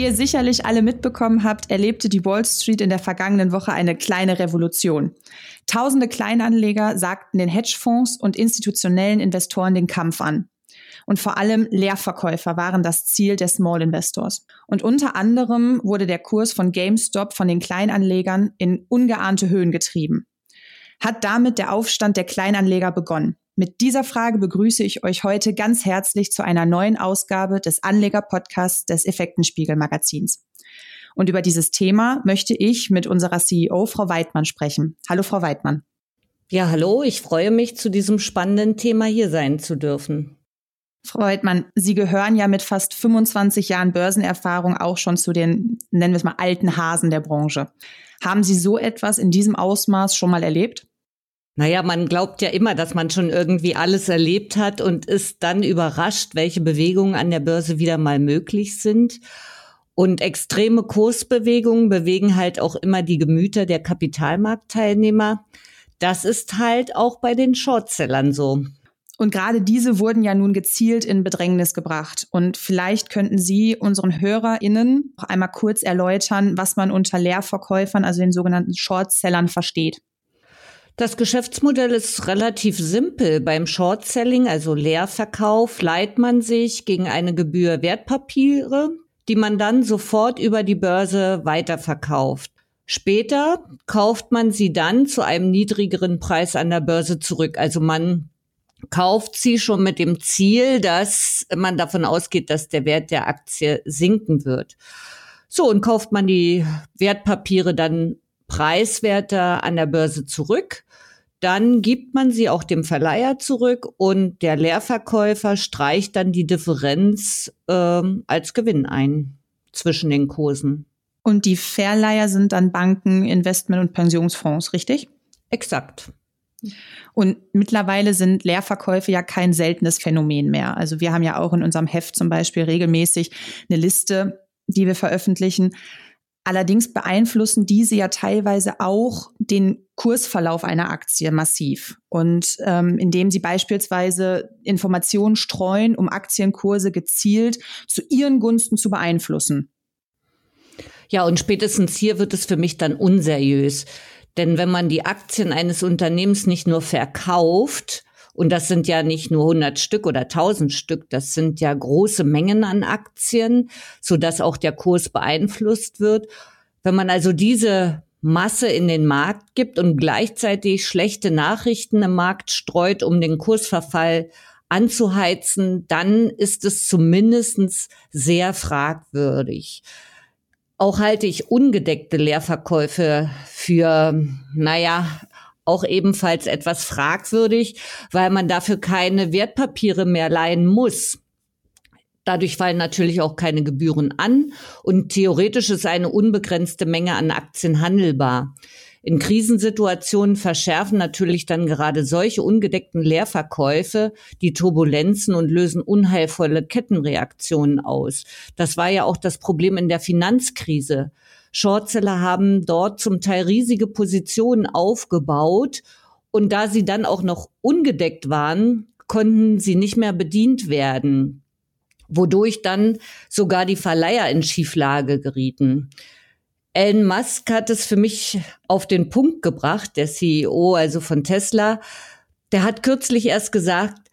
Wie ihr sicherlich alle mitbekommen habt, erlebte die Wall Street in der vergangenen Woche eine kleine Revolution. Tausende Kleinanleger sagten den Hedgefonds und institutionellen Investoren den Kampf an. Und vor allem Leerverkäufer waren das Ziel der Small Investors. Und unter anderem wurde der Kurs von GameStop von den Kleinanlegern in ungeahnte Höhen getrieben. Hat damit der Aufstand der Kleinanleger begonnen? Mit dieser Frage begrüße ich euch heute ganz herzlich zu einer neuen Ausgabe des Anleger-Podcasts des Effektenspiegel-Magazins. Und über dieses Thema möchte ich mit unserer CEO, Frau Weidmann, sprechen. Hallo, Frau Weidmann. Ja, hallo, ich freue mich, zu diesem spannenden Thema hier sein zu dürfen. Frau Weidmann, Sie gehören ja mit fast 25 Jahren Börsenerfahrung auch schon zu den, nennen wir es mal, alten Hasen der Branche. Haben Sie so etwas in diesem Ausmaß schon mal erlebt? Naja, man glaubt ja immer, dass man schon irgendwie alles erlebt hat und ist dann überrascht, welche Bewegungen an der Börse wieder mal möglich sind. Und extreme Kursbewegungen bewegen halt auch immer die Gemüter der Kapitalmarktteilnehmer. Das ist halt auch bei den Shortsellern so. Und gerade diese wurden ja nun gezielt in Bedrängnis gebracht. Und vielleicht könnten Sie unseren HörerInnen noch einmal kurz erläutern, was man unter Leerverkäufern, also den sogenannten Shortsellern, versteht. Das Geschäftsmodell ist relativ simpel. Beim Short-Selling, also Leerverkauf, leiht man sich gegen eine Gebühr Wertpapiere, die man dann sofort über die Börse weiterverkauft. Später kauft man sie dann zu einem niedrigeren Preis an der Börse zurück. Also man kauft sie schon mit dem Ziel, dass man davon ausgeht, dass der Wert der Aktie sinken wird. So, und kauft man die Wertpapiere dann preiswerter an der Börse zurück, dann gibt man sie auch dem Verleiher zurück und der Leerverkäufer streicht dann die Differenz äh, als Gewinn ein zwischen den Kursen. Und die Verleiher sind dann Banken, Investment- und Pensionsfonds, richtig? Exakt. Und mittlerweile sind Leerverkäufe ja kein seltenes Phänomen mehr. Also wir haben ja auch in unserem Heft zum Beispiel regelmäßig eine Liste, die wir veröffentlichen, Allerdings beeinflussen diese ja teilweise auch den Kursverlauf einer Aktie massiv. Und ähm, indem sie beispielsweise Informationen streuen, um Aktienkurse gezielt zu ihren Gunsten zu beeinflussen. Ja, und spätestens hier wird es für mich dann unseriös. Denn wenn man die Aktien eines Unternehmens nicht nur verkauft, und das sind ja nicht nur 100 Stück oder 1000 Stück, das sind ja große Mengen an Aktien, so dass auch der Kurs beeinflusst wird. Wenn man also diese Masse in den Markt gibt und gleichzeitig schlechte Nachrichten im Markt streut, um den Kursverfall anzuheizen, dann ist es zumindestens sehr fragwürdig. Auch halte ich ungedeckte Leerverkäufe für, naja, auch ebenfalls etwas fragwürdig, weil man dafür keine Wertpapiere mehr leihen muss. Dadurch fallen natürlich auch keine Gebühren an und theoretisch ist eine unbegrenzte Menge an Aktien handelbar. In Krisensituationen verschärfen natürlich dann gerade solche ungedeckten Leerverkäufe die Turbulenzen und lösen unheilvolle Kettenreaktionen aus. Das war ja auch das Problem in der Finanzkrise. Shortseller haben dort zum Teil riesige Positionen aufgebaut und da sie dann auch noch ungedeckt waren, konnten sie nicht mehr bedient werden, wodurch dann sogar die Verleiher in Schieflage gerieten. Elon Musk hat es für mich auf den Punkt gebracht, der CEO also von Tesla. Der hat kürzlich erst gesagt,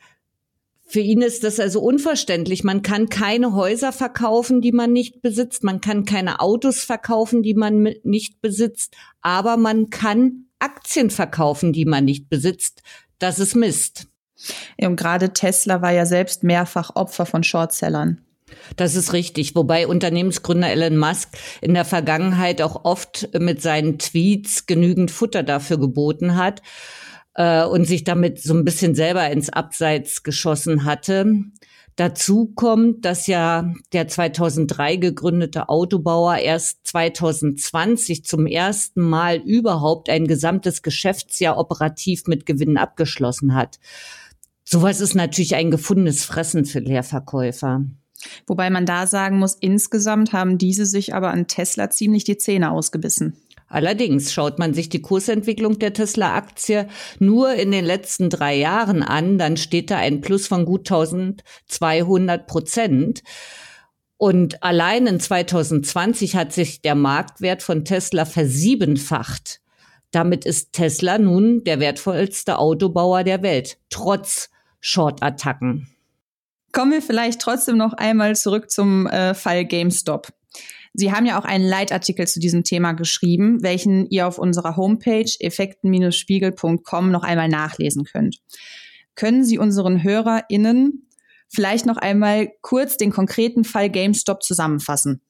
für ihn ist das also unverständlich. Man kann keine Häuser verkaufen, die man nicht besitzt. Man kann keine Autos verkaufen, die man nicht besitzt. Aber man kann Aktien verkaufen, die man nicht besitzt. Das ist Mist. Und gerade Tesla war ja selbst mehrfach Opfer von Shortsellern. Das ist richtig, wobei Unternehmensgründer Elon Musk in der Vergangenheit auch oft mit seinen Tweets genügend Futter dafür geboten hat äh, und sich damit so ein bisschen selber ins Abseits geschossen hatte. Dazu kommt, dass ja der 2003 gegründete Autobauer erst 2020 zum ersten Mal überhaupt ein gesamtes Geschäftsjahr operativ mit Gewinnen abgeschlossen hat. Sowas ist natürlich ein gefundenes Fressen für Leerverkäufer. Wobei man da sagen muss, insgesamt haben diese sich aber an Tesla ziemlich die Zähne ausgebissen. Allerdings schaut man sich die Kursentwicklung der Tesla-Aktie nur in den letzten drei Jahren an, dann steht da ein Plus von gut 1200 Prozent. Und allein in 2020 hat sich der Marktwert von Tesla versiebenfacht. Damit ist Tesla nun der wertvollste Autobauer der Welt, trotz Short-Attacken. Kommen wir vielleicht trotzdem noch einmal zurück zum äh, Fall GameStop. Sie haben ja auch einen Leitartikel zu diesem Thema geschrieben, welchen ihr auf unserer Homepage effekten-spiegel.com noch einmal nachlesen könnt. Können Sie unseren HörerInnen vielleicht noch einmal kurz den konkreten Fall GameStop zusammenfassen?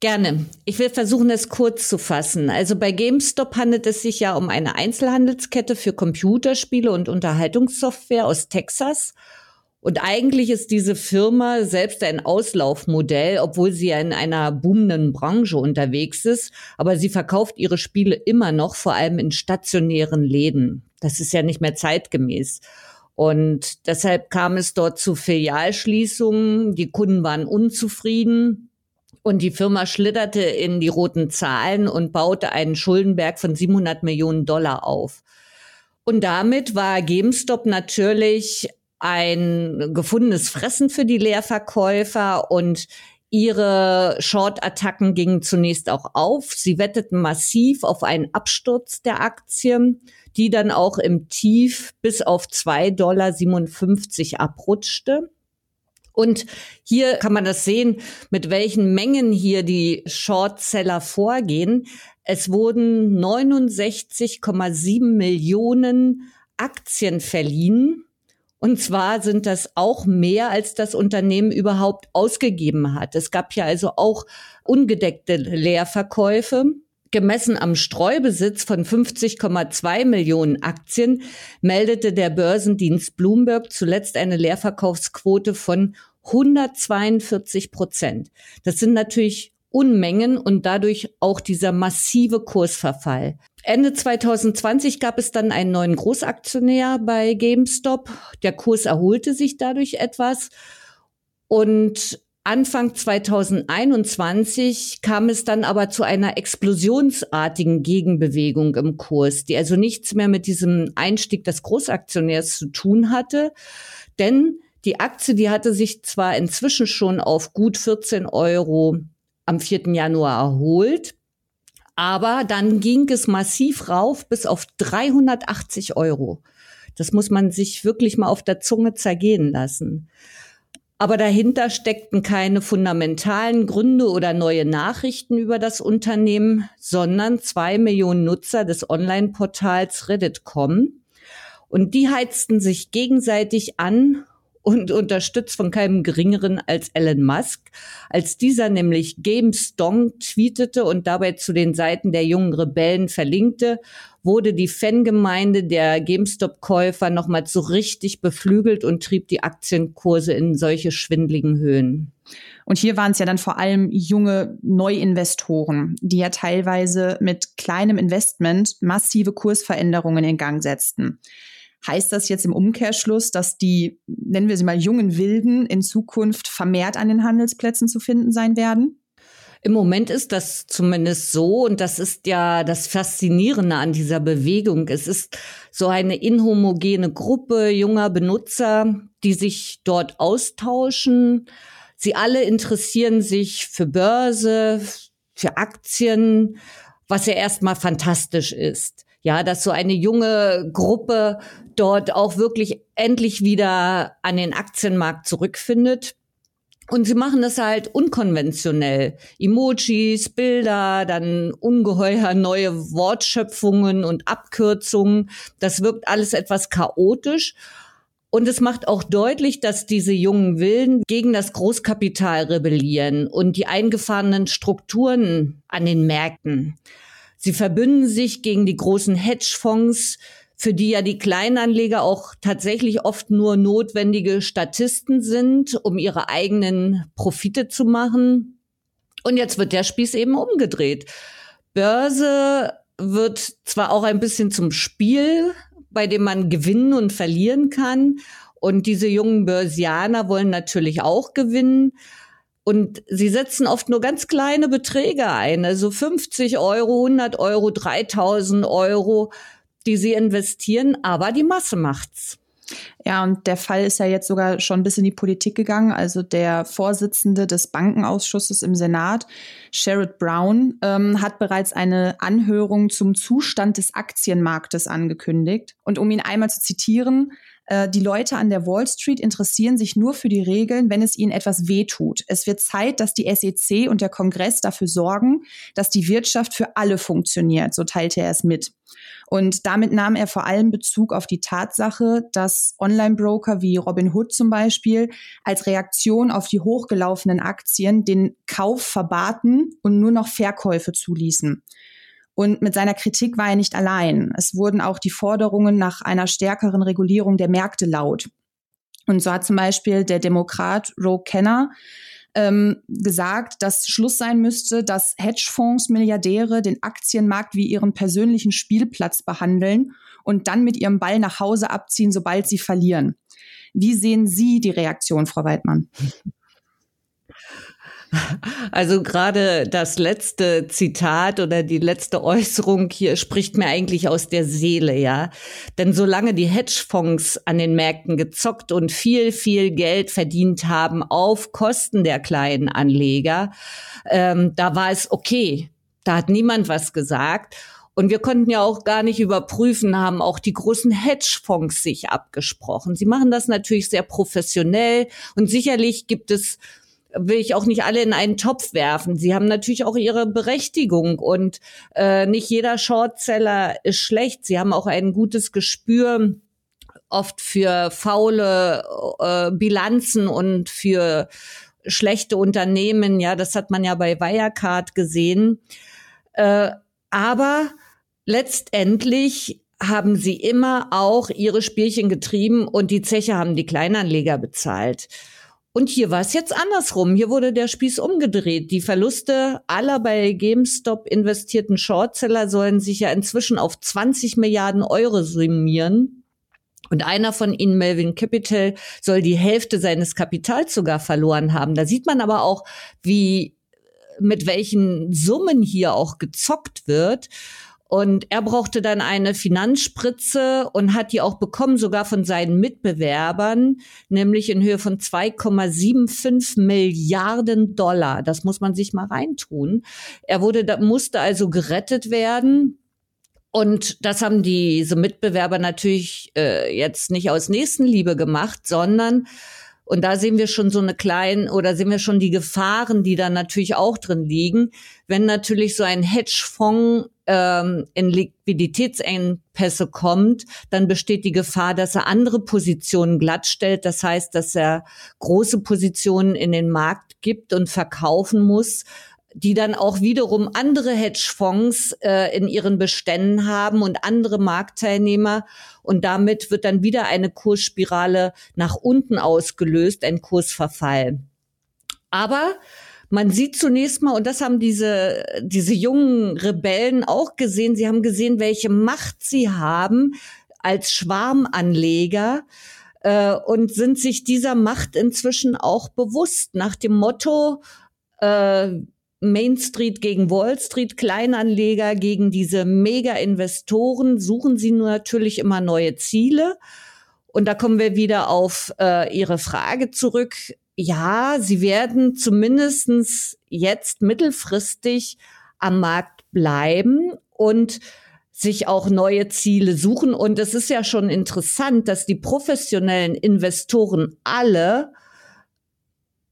Gerne. Ich will versuchen, es kurz zu fassen. Also bei GameStop handelt es sich ja um eine Einzelhandelskette für Computerspiele und Unterhaltungssoftware aus Texas. Und eigentlich ist diese Firma selbst ein Auslaufmodell, obwohl sie ja in einer boomenden Branche unterwegs ist. Aber sie verkauft ihre Spiele immer noch, vor allem in stationären Läden. Das ist ja nicht mehr zeitgemäß. Und deshalb kam es dort zu Filialschließungen. Die Kunden waren unzufrieden. Und die Firma schlitterte in die roten Zahlen und baute einen Schuldenberg von 700 Millionen Dollar auf. Und damit war GameStop natürlich ein gefundenes Fressen für die Leerverkäufer und ihre Short-Attacken gingen zunächst auch auf. Sie wetteten massiv auf einen Absturz der Aktien die dann auch im Tief bis auf 2,57 Dollar abrutschte. Und hier kann man das sehen, mit welchen Mengen hier die Shortseller vorgehen. Es wurden 69,7 Millionen Aktien verliehen. Und zwar sind das auch mehr, als das Unternehmen überhaupt ausgegeben hat. Es gab ja also auch ungedeckte Leerverkäufe. Gemessen am Streubesitz von 50,2 Millionen Aktien meldete der Börsendienst Bloomberg zuletzt eine Leerverkaufsquote von 142 Prozent. Das sind natürlich Unmengen und dadurch auch dieser massive Kursverfall. Ende 2020 gab es dann einen neuen Großaktionär bei GameStop. Der Kurs erholte sich dadurch etwas und Anfang 2021 kam es dann aber zu einer explosionsartigen Gegenbewegung im Kurs, die also nichts mehr mit diesem Einstieg des Großaktionärs zu tun hatte. Denn die Aktie, die hatte sich zwar inzwischen schon auf gut 14 Euro am 4. Januar erholt, aber dann ging es massiv rauf bis auf 380 Euro. Das muss man sich wirklich mal auf der Zunge zergehen lassen. Aber dahinter steckten keine fundamentalen Gründe oder neue Nachrichten über das Unternehmen, sondern zwei Millionen Nutzer des Online-Portals Reddit.com. Und die heizten sich gegenseitig an und unterstützt von keinem geringeren als Elon Musk, als dieser nämlich GameStong tweetete und dabei zu den Seiten der jungen Rebellen verlinkte, wurde die Fangemeinde der GameStop-Käufer nochmal so richtig beflügelt und trieb die Aktienkurse in solche schwindligen Höhen. Und hier waren es ja dann vor allem junge Neuinvestoren, die ja teilweise mit kleinem Investment massive Kursveränderungen in Gang setzten. Heißt das jetzt im Umkehrschluss, dass die, nennen wir sie mal, jungen Wilden in Zukunft vermehrt an den Handelsplätzen zu finden sein werden? Im Moment ist das zumindest so und das ist ja das Faszinierende an dieser Bewegung. Es ist so eine inhomogene Gruppe junger Benutzer, die sich dort austauschen. Sie alle interessieren sich für Börse, für Aktien, was ja erstmal fantastisch ist. Ja, dass so eine junge Gruppe dort auch wirklich endlich wieder an den Aktienmarkt zurückfindet. Und sie machen es halt unkonventionell. Emojis, Bilder, dann ungeheuer neue Wortschöpfungen und Abkürzungen. Das wirkt alles etwas chaotisch. Und es macht auch deutlich, dass diese jungen Willen gegen das Großkapital rebellieren und die eingefahrenen Strukturen an den Märkten. Sie verbünden sich gegen die großen Hedgefonds, für die ja die Kleinanleger auch tatsächlich oft nur notwendige Statisten sind, um ihre eigenen Profite zu machen. Und jetzt wird der Spieß eben umgedreht. Börse wird zwar auch ein bisschen zum Spiel, bei dem man gewinnen und verlieren kann. Und diese jungen Börsianer wollen natürlich auch gewinnen. Und sie setzen oft nur ganz kleine Beträge ein, also 50 Euro, 100 Euro, 3000 Euro die sie investieren, aber die Masse macht's. Ja, und der Fall ist ja jetzt sogar schon bis in die Politik gegangen. Also der Vorsitzende des Bankenausschusses im Senat, Sherrod Brown, ähm, hat bereits eine Anhörung zum Zustand des Aktienmarktes angekündigt. Und um ihn einmal zu zitieren, äh, die Leute an der Wall Street interessieren sich nur für die Regeln, wenn es ihnen etwas wehtut. Es wird Zeit, dass die SEC und der Kongress dafür sorgen, dass die Wirtschaft für alle funktioniert. So teilte er es mit. Und damit nahm er vor allem Bezug auf die Tatsache, dass Online-Broker wie Robinhood zum Beispiel als Reaktion auf die hochgelaufenen Aktien den Kauf verbaten und nur noch Verkäufe zuließen. Und mit seiner Kritik war er nicht allein. Es wurden auch die Forderungen nach einer stärkeren Regulierung der Märkte laut. Und so hat zum Beispiel der Demokrat Roe Kenner ähm, gesagt, dass Schluss sein müsste, dass Hedgefonds Milliardäre den Aktienmarkt wie ihren persönlichen Spielplatz behandeln und dann mit ihrem Ball nach Hause abziehen, sobald sie verlieren. Wie sehen Sie die Reaktion, Frau Weidmann? Also gerade das letzte Zitat oder die letzte Äußerung hier spricht mir eigentlich aus der Seele, ja. Denn solange die Hedgefonds an den Märkten gezockt und viel, viel Geld verdient haben auf Kosten der kleinen Anleger, ähm, da war es okay. Da hat niemand was gesagt. Und wir konnten ja auch gar nicht überprüfen, haben auch die großen Hedgefonds sich abgesprochen. Sie machen das natürlich sehr professionell und sicherlich gibt es will ich auch nicht alle in einen Topf werfen. Sie haben natürlich auch ihre Berechtigung und äh, nicht jeder Shortseller ist schlecht. Sie haben auch ein gutes Gespür oft für faule äh, Bilanzen und für schlechte Unternehmen. Ja, das hat man ja bei Wirecard gesehen. Äh, aber letztendlich haben sie immer auch ihre Spielchen getrieben und die Zeche haben die Kleinanleger bezahlt. Und hier war es jetzt andersrum. Hier wurde der Spieß umgedreht. Die Verluste aller bei GameStop investierten Shortseller sollen sich ja inzwischen auf 20 Milliarden Euro summieren. Und einer von ihnen, Melvin Capital, soll die Hälfte seines Kapitals sogar verloren haben. Da sieht man aber auch, wie, mit welchen Summen hier auch gezockt wird. Und er brauchte dann eine Finanzspritze und hat die auch bekommen, sogar von seinen Mitbewerbern, nämlich in Höhe von 2,75 Milliarden Dollar. Das muss man sich mal reintun. Er wurde, musste also gerettet werden. Und das haben diese Mitbewerber natürlich äh, jetzt nicht aus Nächstenliebe gemacht, sondern und da sehen wir schon so eine kleine oder sehen wir schon die Gefahren, die da natürlich auch drin liegen. Wenn natürlich so ein Hedgefonds ähm, in Liquiditätsengpässe kommt, dann besteht die Gefahr, dass er andere Positionen glattstellt. Das heißt, dass er große Positionen in den Markt gibt und verkaufen muss, die dann auch wiederum andere Hedgefonds äh, in ihren Beständen haben und andere Marktteilnehmer. Und damit wird dann wieder eine Kursspirale nach unten ausgelöst, ein Kursverfall. Aber man sieht zunächst mal, und das haben diese, diese jungen Rebellen auch gesehen, sie haben gesehen, welche Macht sie haben als Schwarmanleger äh, und sind sich dieser Macht inzwischen auch bewusst nach dem Motto, äh, Main Street gegen Wall Street, Kleinanleger gegen diese Mega-Investoren, suchen sie natürlich immer neue Ziele. Und da kommen wir wieder auf äh, Ihre Frage zurück. Ja, sie werden zumindestens jetzt mittelfristig am Markt bleiben und sich auch neue Ziele suchen. Und es ist ja schon interessant, dass die professionellen Investoren alle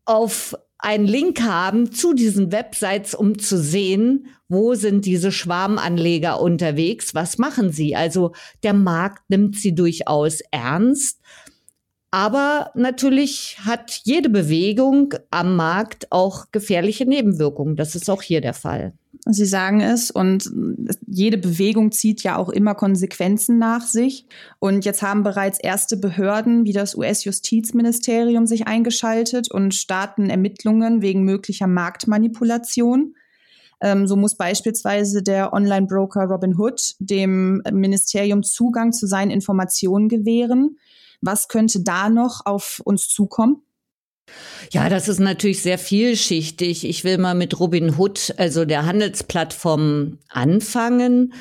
auf einen Link haben zu diesen Websites, um zu sehen, wo sind diese Schwarmanleger unterwegs, was machen sie. Also der Markt nimmt sie durchaus ernst. Aber natürlich hat jede Bewegung am Markt auch gefährliche Nebenwirkungen. Das ist auch hier der Fall. Sie sagen es und jede Bewegung zieht ja auch immer Konsequenzen nach sich. Und jetzt haben bereits erste Behörden wie das US-Justizministerium sich eingeschaltet und starten Ermittlungen wegen möglicher Marktmanipulation. Ähm, so muss beispielsweise der Online-Broker Robinhood dem Ministerium Zugang zu seinen Informationen gewähren. Was könnte da noch auf uns zukommen? Ja, das ist natürlich sehr vielschichtig. Ich will mal mit Robin Hood, also der Handelsplattform, anfangen.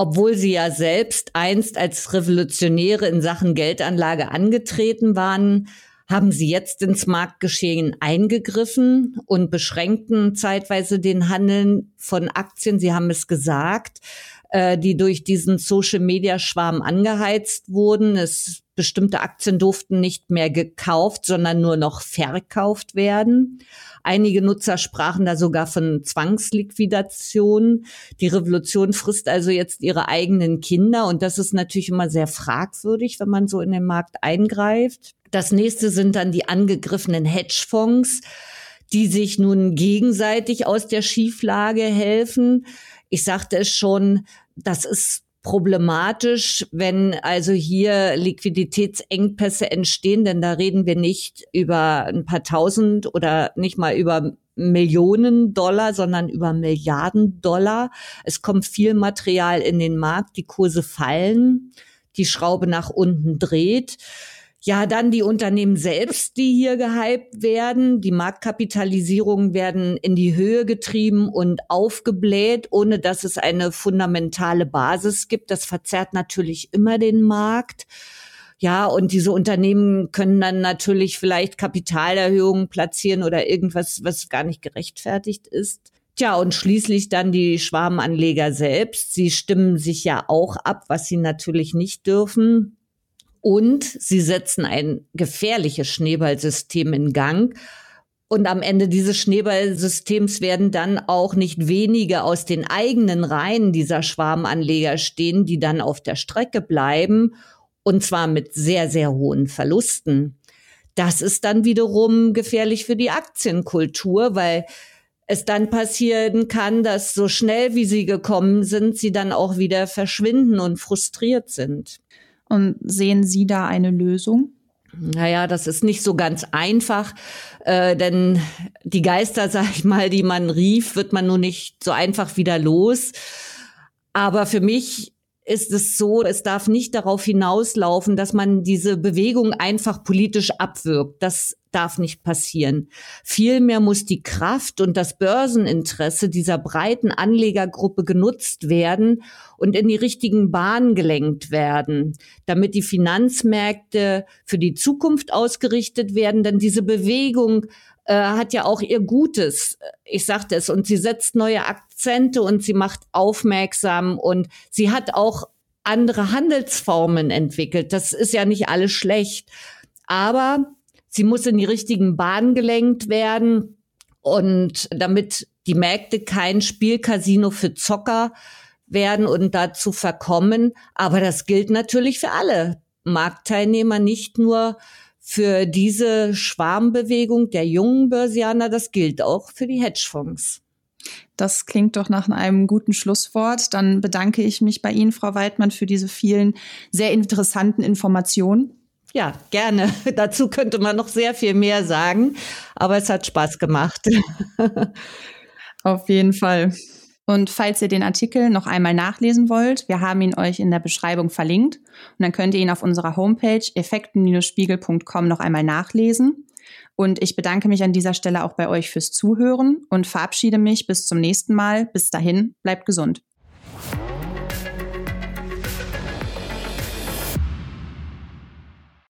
obwohl sie ja selbst einst als Revolutionäre in Sachen Geldanlage angetreten waren, haben sie jetzt ins Marktgeschehen eingegriffen und beschränkten zeitweise den Handeln von Aktien. Sie haben es gesagt, äh, die durch diesen Social-Media-Schwarm angeheizt wurden. Es bestimmte Aktien durften nicht mehr gekauft, sondern nur noch verkauft werden. Einige Nutzer sprachen da sogar von Zwangsliquidation. Die Revolution frisst also jetzt ihre eigenen Kinder und das ist natürlich immer sehr fragwürdig, wenn man so in den Markt eingreift. Das nächste sind dann die angegriffenen Hedgefonds, die sich nun gegenseitig aus der Schieflage helfen. Ich sagte es schon, das ist problematisch, wenn also hier Liquiditätsengpässe entstehen, denn da reden wir nicht über ein paar tausend oder nicht mal über Millionen Dollar, sondern über Milliarden Dollar. Es kommt viel Material in den Markt, die Kurse fallen, die Schraube nach unten dreht. Ja, dann die Unternehmen selbst, die hier gehypt werden. Die Marktkapitalisierungen werden in die Höhe getrieben und aufgebläht, ohne dass es eine fundamentale Basis gibt. Das verzerrt natürlich immer den Markt. Ja, und diese Unternehmen können dann natürlich vielleicht Kapitalerhöhungen platzieren oder irgendwas, was gar nicht gerechtfertigt ist. Tja, und schließlich dann die Schwarmanleger selbst. Sie stimmen sich ja auch ab, was sie natürlich nicht dürfen. Und sie setzen ein gefährliches Schneeballsystem in Gang. Und am Ende dieses Schneeballsystems werden dann auch nicht wenige aus den eigenen Reihen dieser Schwarmanleger stehen, die dann auf der Strecke bleiben. Und zwar mit sehr, sehr hohen Verlusten. Das ist dann wiederum gefährlich für die Aktienkultur, weil es dann passieren kann, dass so schnell wie sie gekommen sind, sie dann auch wieder verschwinden und frustriert sind. Und sehen Sie da eine Lösung? Naja, das ist nicht so ganz einfach, äh, denn die Geister, sag ich mal, die man rief, wird man nur nicht so einfach wieder los. Aber für mich ist es so, es darf nicht darauf hinauslaufen, dass man diese Bewegung einfach politisch abwirkt. Das darf nicht passieren. Vielmehr muss die Kraft und das Börseninteresse dieser breiten Anlegergruppe genutzt werden und in die richtigen Bahnen gelenkt werden, damit die Finanzmärkte für die Zukunft ausgerichtet werden. Denn diese Bewegung äh, hat ja auch ihr Gutes. Ich sagte es, und sie setzt neue Akzente und sie macht aufmerksam und sie hat auch andere Handelsformen entwickelt. Das ist ja nicht alles schlecht. Aber Sie muss in die richtigen Bahnen gelenkt werden. Und damit die Märkte kein Spielcasino für Zocker werden und dazu verkommen. Aber das gilt natürlich für alle Marktteilnehmer, nicht nur für diese Schwarmbewegung der jungen Börsianer, das gilt auch für die Hedgefonds. Das klingt doch nach einem guten Schlusswort. Dann bedanke ich mich bei Ihnen, Frau Weidmann, für diese vielen sehr interessanten Informationen. Ja, gerne. Dazu könnte man noch sehr viel mehr sagen, aber es hat Spaß gemacht. Auf jeden Fall. Und falls ihr den Artikel noch einmal nachlesen wollt, wir haben ihn euch in der Beschreibung verlinkt und dann könnt ihr ihn auf unserer Homepage effekten-spiegel.com noch einmal nachlesen. Und ich bedanke mich an dieser Stelle auch bei euch fürs Zuhören und verabschiede mich bis zum nächsten Mal. Bis dahin, bleibt gesund.